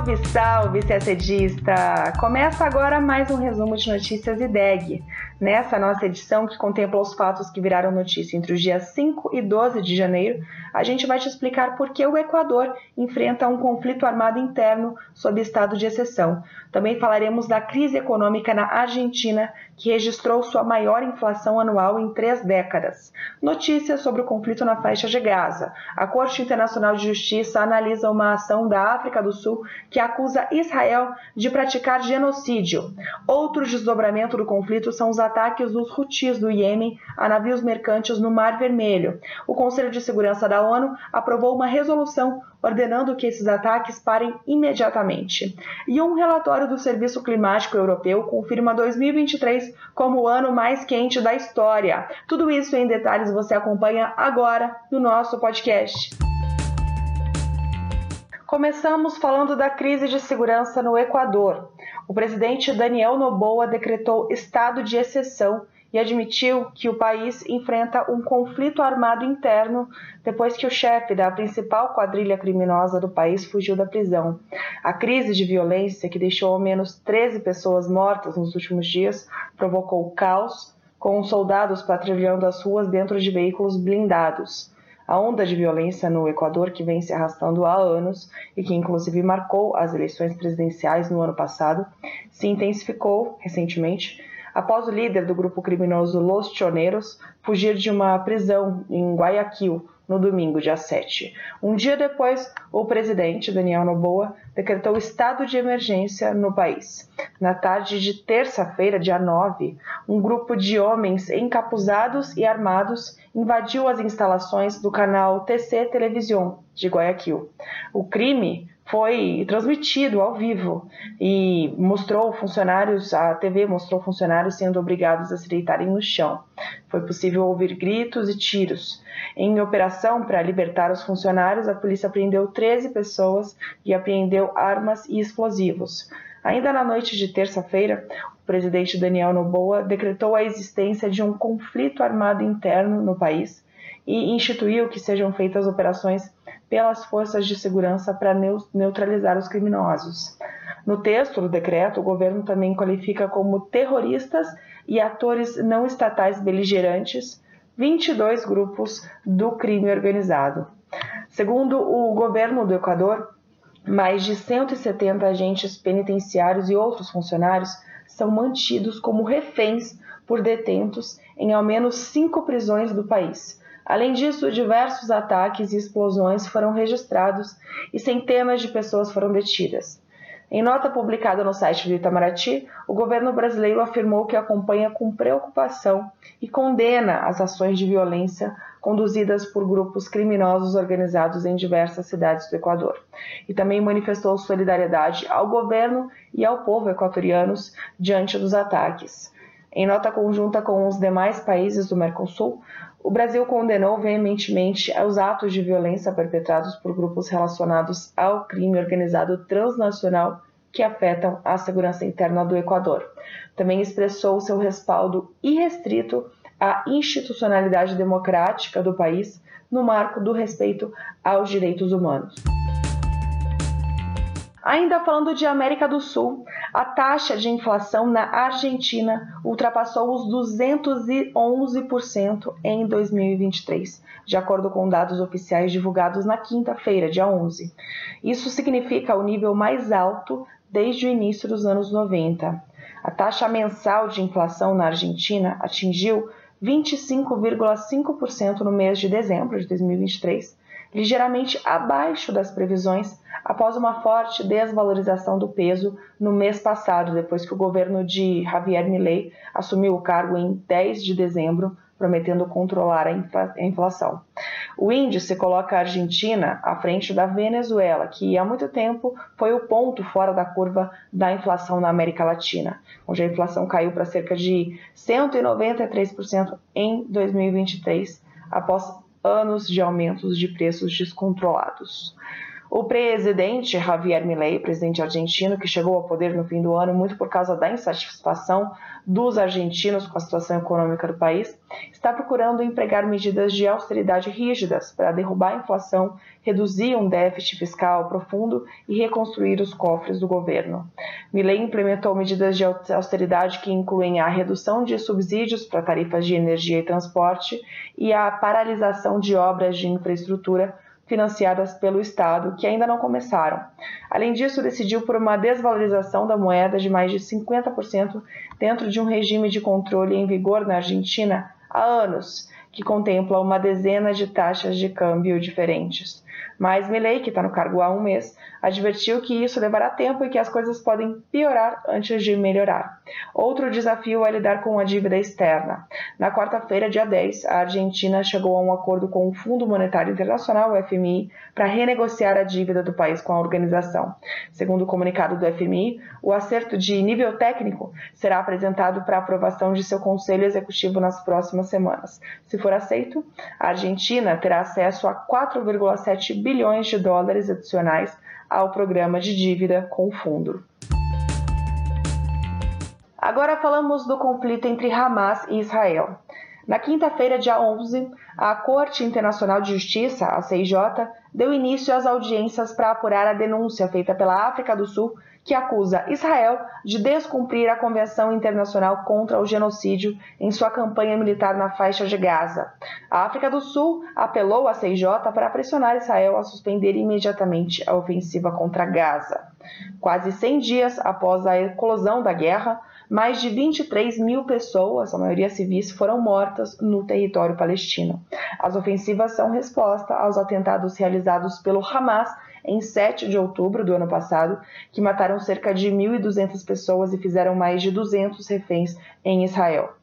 Salve, salve, CSDista! Começa agora mais um resumo de notícias IDEG. Nessa nossa edição, que contempla os fatos que viraram notícia entre os dias 5 e 12 de janeiro, a gente vai te explicar por que o Equador enfrenta um conflito armado interno sob estado de exceção. Também falaremos da crise econômica na Argentina, que registrou sua maior inflação anual em três décadas. Notícias sobre o conflito na faixa de Gaza. A Corte Internacional de Justiça analisa uma ação da África do Sul que acusa Israel de praticar genocídio. Outro desdobramento do conflito são os ataques dos Houthis do Iêmen a navios mercantes no Mar Vermelho. O Conselho de Segurança da ONU aprovou uma resolução ordenando que esses ataques parem imediatamente. E um relatório do Serviço Climático Europeu confirma 2023 como o ano mais quente da história. Tudo isso em detalhes você acompanha agora no nosso podcast. Começamos falando da crise de segurança no Equador. O presidente Daniel Noboa decretou estado de exceção e admitiu que o país enfrenta um conflito armado interno depois que o chefe da principal quadrilha criminosa do país fugiu da prisão. A crise de violência, que deixou ao menos 13 pessoas mortas nos últimos dias, provocou caos, com soldados patrulhando as ruas dentro de veículos blindados. A onda de violência no Equador, que vem se arrastando há anos e que inclusive marcou as eleições presidenciais no ano passado, se intensificou recentemente após o líder do grupo criminoso Los Choneros fugir de uma prisão em Guayaquil no domingo, dia 7. Um dia depois, o presidente Daniel Noboa decretou estado de emergência no país. Na tarde de terça-feira, dia 9, um grupo de homens encapuzados e armados invadiu as instalações do canal TC Televisão de Guayaquil. O crime foi transmitido ao vivo e mostrou funcionários, a TV mostrou funcionários sendo obrigados a se deitarem no chão. Foi possível ouvir gritos e tiros. Em operação para libertar os funcionários, a polícia prendeu 13 pessoas e apreendeu armas e explosivos. Ainda na noite de terça-feira, o presidente Daniel Noboa decretou a existência de um conflito armado interno no país e instituiu que sejam feitas operações pelas forças de segurança para neutralizar os criminosos. No texto do decreto, o governo também qualifica como terroristas e atores não estatais beligerantes 22 grupos do crime organizado. Segundo o governo do Equador, mais de 170 agentes penitenciários e outros funcionários são mantidos como reféns por detentos em ao menos cinco prisões do país Além disso, diversos ataques e explosões foram registrados e centenas de pessoas foram detidas. Em nota publicada no site do Itamaraty, o governo brasileiro afirmou que acompanha com preocupação e condena as ações de violência conduzidas por grupos criminosos organizados em diversas cidades do Equador. E também manifestou solidariedade ao governo e ao povo equatorianos diante dos ataques. Em nota conjunta com os demais países do Mercosul, o Brasil condenou veementemente os atos de violência perpetrados por grupos relacionados ao crime organizado transnacional que afetam a segurança interna do Equador. Também expressou seu respaldo irrestrito à institucionalidade democrática do país no marco do respeito aos direitos humanos. Ainda falando de América do Sul, a taxa de inflação na Argentina ultrapassou os 211% em 2023, de acordo com dados oficiais divulgados na quinta-feira, dia 11. Isso significa o nível mais alto desde o início dos anos 90. A taxa mensal de inflação na Argentina atingiu 25,5% no mês de dezembro de 2023, ligeiramente abaixo das previsões após uma forte desvalorização do peso no mês passado, depois que o governo de Javier Milei assumiu o cargo em 10 de dezembro, prometendo controlar a inflação. O índice coloca a Argentina à frente da Venezuela, que há muito tempo foi o ponto fora da curva da inflação na América Latina, onde a inflação caiu para cerca de 193% em 2023, após anos de aumentos de preços descontrolados. O presidente Javier Milei, presidente argentino, que chegou ao poder no fim do ano muito por causa da insatisfação dos argentinos com a situação econômica do país, está procurando empregar medidas de austeridade rígidas para derrubar a inflação, reduzir um déficit fiscal profundo e reconstruir os cofres do governo. Milei implementou medidas de austeridade que incluem a redução de subsídios para tarifas de energia e transporte e a paralisação de obras de infraestrutura financiadas pelo Estado, que ainda não começaram. Além disso, decidiu por uma desvalorização da moeda de mais de 50% dentro de um regime de controle em vigor na Argentina há anos, que contempla uma dezena de taxas de câmbio diferentes. Mas Milley, que está no cargo há um mês, advertiu que isso levará tempo e que as coisas podem piorar antes de melhorar. Outro desafio é lidar com a dívida externa. Na quarta-feira, dia 10, a Argentina chegou a um acordo com o Fundo Monetário Internacional, o FMI, para renegociar a dívida do país com a organização. Segundo o comunicado do FMI, o acerto de nível técnico será apresentado para aprovação de seu Conselho Executivo nas próximas semanas. Se for aceito, a Argentina terá acesso a 4,7 bilhões de dólares adicionais ao programa de dívida com o fundo. Agora falamos do conflito entre Hamas e Israel. Na quinta-feira, dia 11, a Corte Internacional de Justiça, a CIJ, deu início às audiências para apurar a denúncia feita pela África do Sul que acusa Israel de descumprir a Convenção Internacional contra o Genocídio em sua campanha militar na faixa de Gaza. A África do Sul apelou à CIJ para pressionar Israel a suspender imediatamente a ofensiva contra Gaza. Quase 100 dias após a eclosão da guerra, mais de 23 mil pessoas, a maioria civis, foram mortas no território palestino. As ofensivas são resposta aos atentados realizados pelo Hamas em 7 de outubro do ano passado, que mataram cerca de 1.200 pessoas e fizeram mais de 200 reféns em Israel.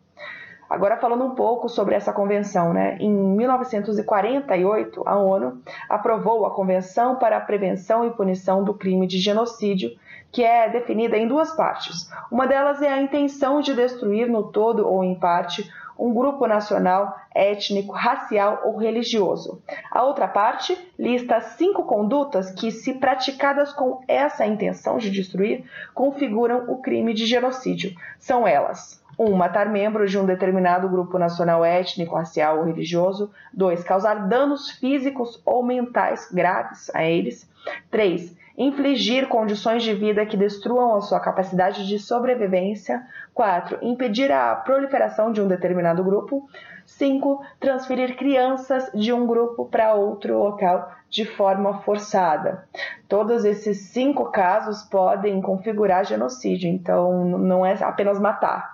Agora falando um pouco sobre essa convenção, né? Em 1948, a ONU aprovou a Convenção para a Prevenção e Punição do Crime de Genocídio, que é definida em duas partes. Uma delas é a intenção de destruir no todo ou em parte um grupo nacional, étnico, racial ou religioso. A outra parte lista cinco condutas que, se praticadas com essa intenção de destruir, configuram o crime de genocídio. São elas: 1. Um, matar membros de um determinado grupo nacional étnico, racial ou religioso. 2. Causar danos físicos ou mentais graves a eles. 3 infligir condições de vida que destruam a sua capacidade de sobrevivência. 4. Impedir a proliferação de um determinado grupo. 5. Transferir crianças de um grupo para outro local de forma forçada. Todos esses cinco casos podem configurar genocídio, então não é apenas matar.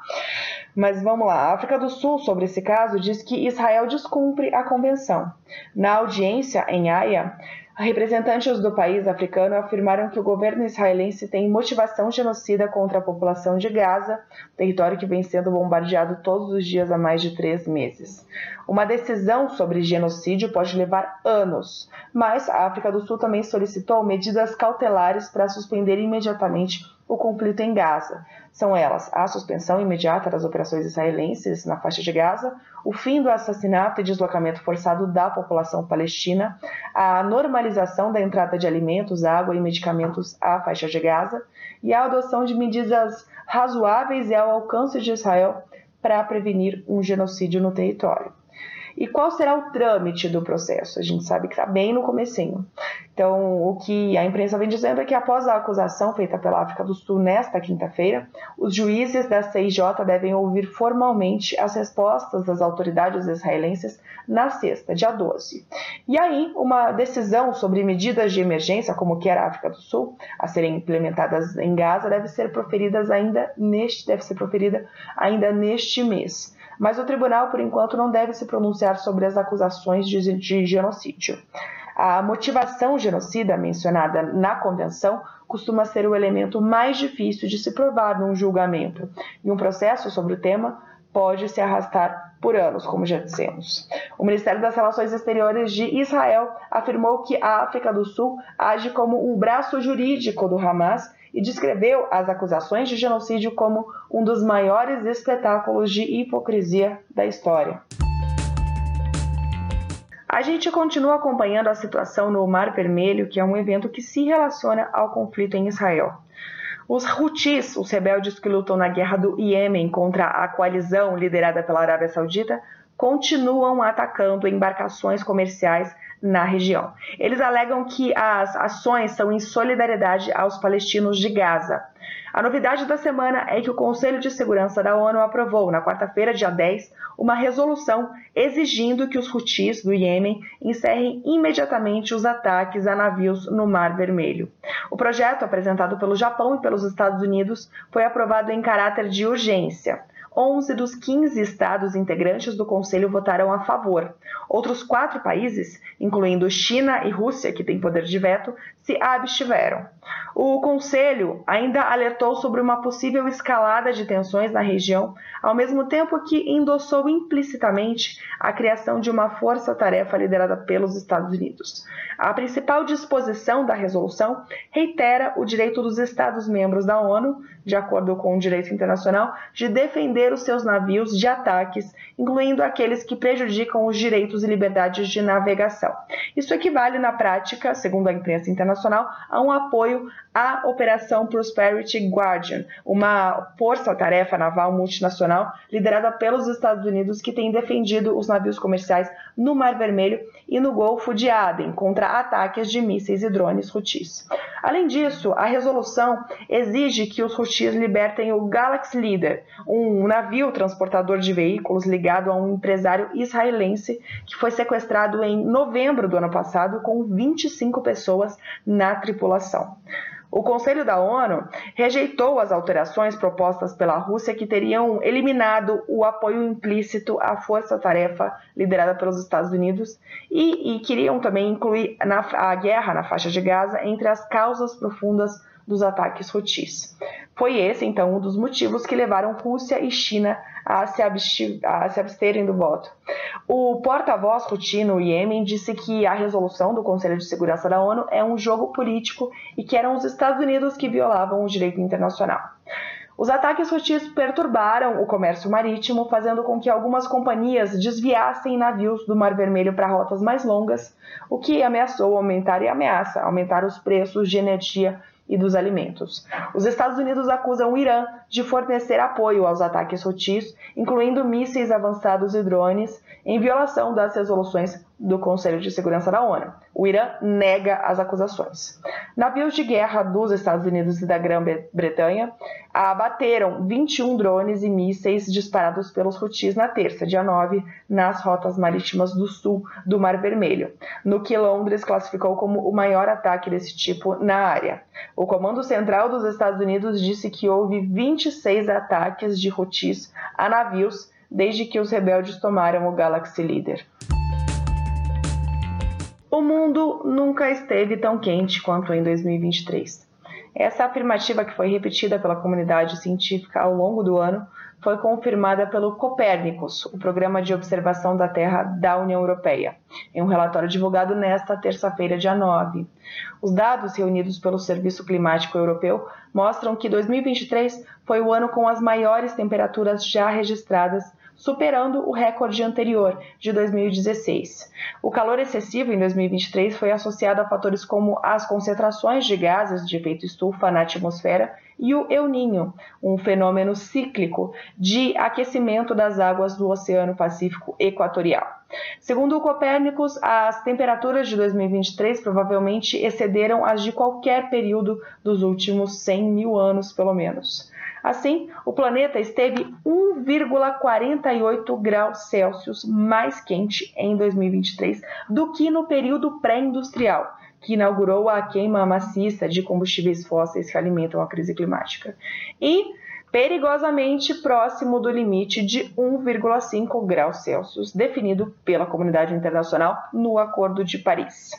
Mas vamos lá, a África do Sul, sobre esse caso, diz que Israel descumpre a convenção. Na audiência em Haia, Representantes do país africano afirmaram que o governo israelense tem motivação genocida contra a população de Gaza, território que vem sendo bombardeado todos os dias há mais de três meses. Uma decisão sobre genocídio pode levar anos, mas a África do Sul também solicitou medidas cautelares para suspender imediatamente o conflito em Gaza. São elas a suspensão imediata das operações israelenses na faixa de Gaza, o fim do assassinato e deslocamento forçado da população palestina, a normalização da entrada de alimentos, água e medicamentos à faixa de Gaza e a adoção de medidas razoáveis e ao alcance de Israel para prevenir um genocídio no território. E qual será o trâmite do processo? A gente sabe que está bem no comecinho. Então, o que a imprensa vem dizendo é que após a acusação feita pela África do Sul nesta quinta-feira, os juízes da CIJ devem ouvir formalmente as respostas das autoridades israelenses na sexta, dia 12. E aí, uma decisão sobre medidas de emergência, como quer a África do Sul, a serem implementadas em Gaza, deve ser proferidas ainda neste, deve ser proferida ainda neste mês mas o tribunal, por enquanto, não deve se pronunciar sobre as acusações de, de genocídio. A motivação genocida mencionada na convenção costuma ser o elemento mais difícil de se provar num julgamento, e um processo sobre o tema pode se arrastar por anos, como já dissemos. O Ministério das Relações Exteriores de Israel afirmou que a África do Sul age como um braço jurídico do Hamas e descreveu as acusações de genocídio como um dos maiores espetáculos de hipocrisia da história. A gente continua acompanhando a situação no Mar Vermelho, que é um evento que se relaciona ao conflito em Israel. Os Houthis, os rebeldes que lutam na guerra do Iêmen contra a coalizão liderada pela Arábia Saudita, continuam atacando embarcações comerciais na região. Eles alegam que as ações são em solidariedade aos palestinos de Gaza. A novidade da semana é que o Conselho de Segurança da ONU aprovou, na quarta-feira, dia 10, uma resolução exigindo que os Houthis do Iêmen encerrem imediatamente os ataques a navios no Mar Vermelho. O projeto, apresentado pelo Japão e pelos Estados Unidos, foi aprovado em caráter de urgência. 11 dos 15 estados integrantes do Conselho votaram a favor. Outros quatro países, incluindo China e Rússia, que têm poder de veto, se abstiveram. O Conselho ainda alertou sobre uma possível escalada de tensões na região, ao mesmo tempo que endossou implicitamente a criação de uma força-tarefa liderada pelos Estados Unidos. A principal disposição da resolução reitera o direito dos Estados-membros da ONU, de acordo com o direito internacional, de defender os seus navios de ataques, incluindo aqueles que prejudicam os direitos e liberdades de navegação. Isso equivale, na prática, segundo a imprensa internacional, a um apoio à Operação Prosperity Guardian, uma força-tarefa naval multinacional liderada pelos Estados Unidos que tem defendido os navios comerciais no Mar Vermelho e no Golfo de Aden contra ataques de mísseis e drones Houthis. Além disso, a resolução exige que os Houthis libertem o Galaxy Leader, um navio transportador de veículos ligado a um empresário israelense que foi sequestrado em novembro do ano passado com 25 pessoas na tripulação. O Conselho da ONU rejeitou as alterações propostas pela Rússia que teriam eliminado o apoio implícito à força-tarefa liderada pelos Estados Unidos e, e queriam também incluir na, a guerra na faixa de Gaza entre as causas profundas dos ataques Houthis. Foi esse, então, um dos motivos que levaram Rússia e China a se, a se absterem do voto. O porta-voz Houthi no Iêmen disse que a resolução do Conselho de Segurança da ONU é um jogo político e que eram os Estados Unidos que violavam o direito internacional. Os ataques Houthis perturbaram o comércio marítimo, fazendo com que algumas companhias desviassem navios do Mar Vermelho para rotas mais longas, o que ameaçou aumentar e ameaça aumentar os preços de energia e dos alimentos. Os Estados Unidos acusam o Irã de fornecer apoio aos ataques Houthis, incluindo mísseis avançados e drones, em violação das resoluções do Conselho de Segurança da ONU. O Irã nega as acusações. Navios de guerra dos Estados Unidos e da Grã-Bretanha abateram 21 drones e mísseis disparados pelos Houthis na terça, dia 9, nas rotas marítimas do sul do Mar Vermelho, no que Londres classificou como o maior ataque desse tipo na área. O Comando Central dos Estados Unidos disse que houve 26 ataques de Houthis a navios desde que os rebeldes tomaram o Galaxy Leader. O mundo nunca esteve tão quente quanto em 2023. Essa afirmativa, que foi repetida pela comunidade científica ao longo do ano, foi confirmada pelo Copérnicos, o programa de observação da Terra da União Europeia, em um relatório divulgado nesta terça-feira, dia 9. Os dados reunidos pelo Serviço Climático Europeu mostram que 2023 foi o ano com as maiores temperaturas já registradas superando o recorde anterior, de 2016. O calor excessivo em 2023 foi associado a fatores como as concentrações de gases de efeito estufa na atmosfera e o El Ninho, um fenômeno cíclico de aquecimento das águas do Oceano Pacífico Equatorial. Segundo o Copérnicos, as temperaturas de 2023 provavelmente excederam as de qualquer período dos últimos 100 mil anos, pelo menos. Assim, o planeta esteve 1,48 graus Celsius mais quente em 2023 do que no período pré-industrial, que inaugurou a queima maciça de combustíveis fósseis que alimentam a crise climática. E perigosamente próximo do limite de 1,5 graus Celsius, definido pela comunidade internacional no Acordo de Paris.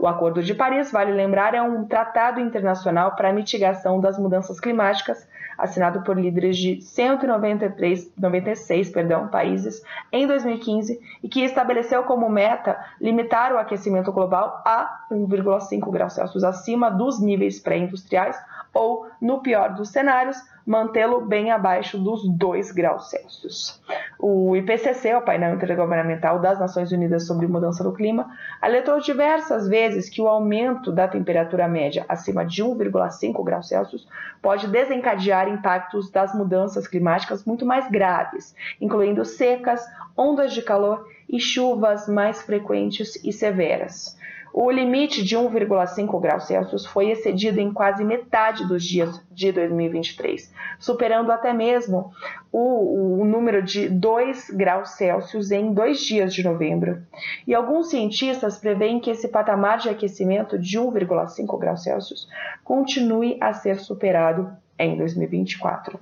O Acordo de Paris, vale lembrar, é um tratado internacional para a mitigação das mudanças climáticas assinado por líderes de 193, 96 perdão, países em 2015 e que estabeleceu como meta limitar o aquecimento global a 1,5 graus Celsius acima dos níveis pré-industriais ou, no pior dos cenários, mantê-lo bem abaixo dos 2 graus Celsius. O IPCC, o painel intergovernamental das Nações Unidas sobre Mudança do Clima, alertou diversas vezes que o aumento da temperatura média acima de 1,5 graus Celsius pode desencadear impactos das mudanças climáticas muito mais graves, incluindo secas, ondas de calor e chuvas mais frequentes e severas. O limite de 1,5 graus Celsius foi excedido em quase metade dos dias de 2023, superando até mesmo o, o número de 2 graus Celsius em dois dias de novembro. E alguns cientistas preveem que esse patamar de aquecimento de 1,5 graus Celsius continue a ser superado em 2024.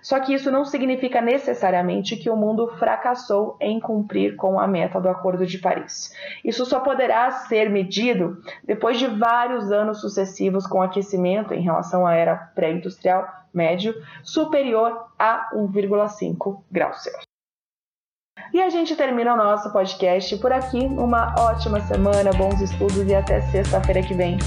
Só que isso não significa necessariamente que o mundo fracassou em cumprir com a meta do Acordo de Paris. Isso só poderá ser medido depois de vários anos sucessivos com aquecimento em relação à era pré-industrial médio superior a 1,5 graus Celsius. E a gente termina o nosso podcast por aqui. Uma ótima semana, bons estudos e até sexta-feira que vem.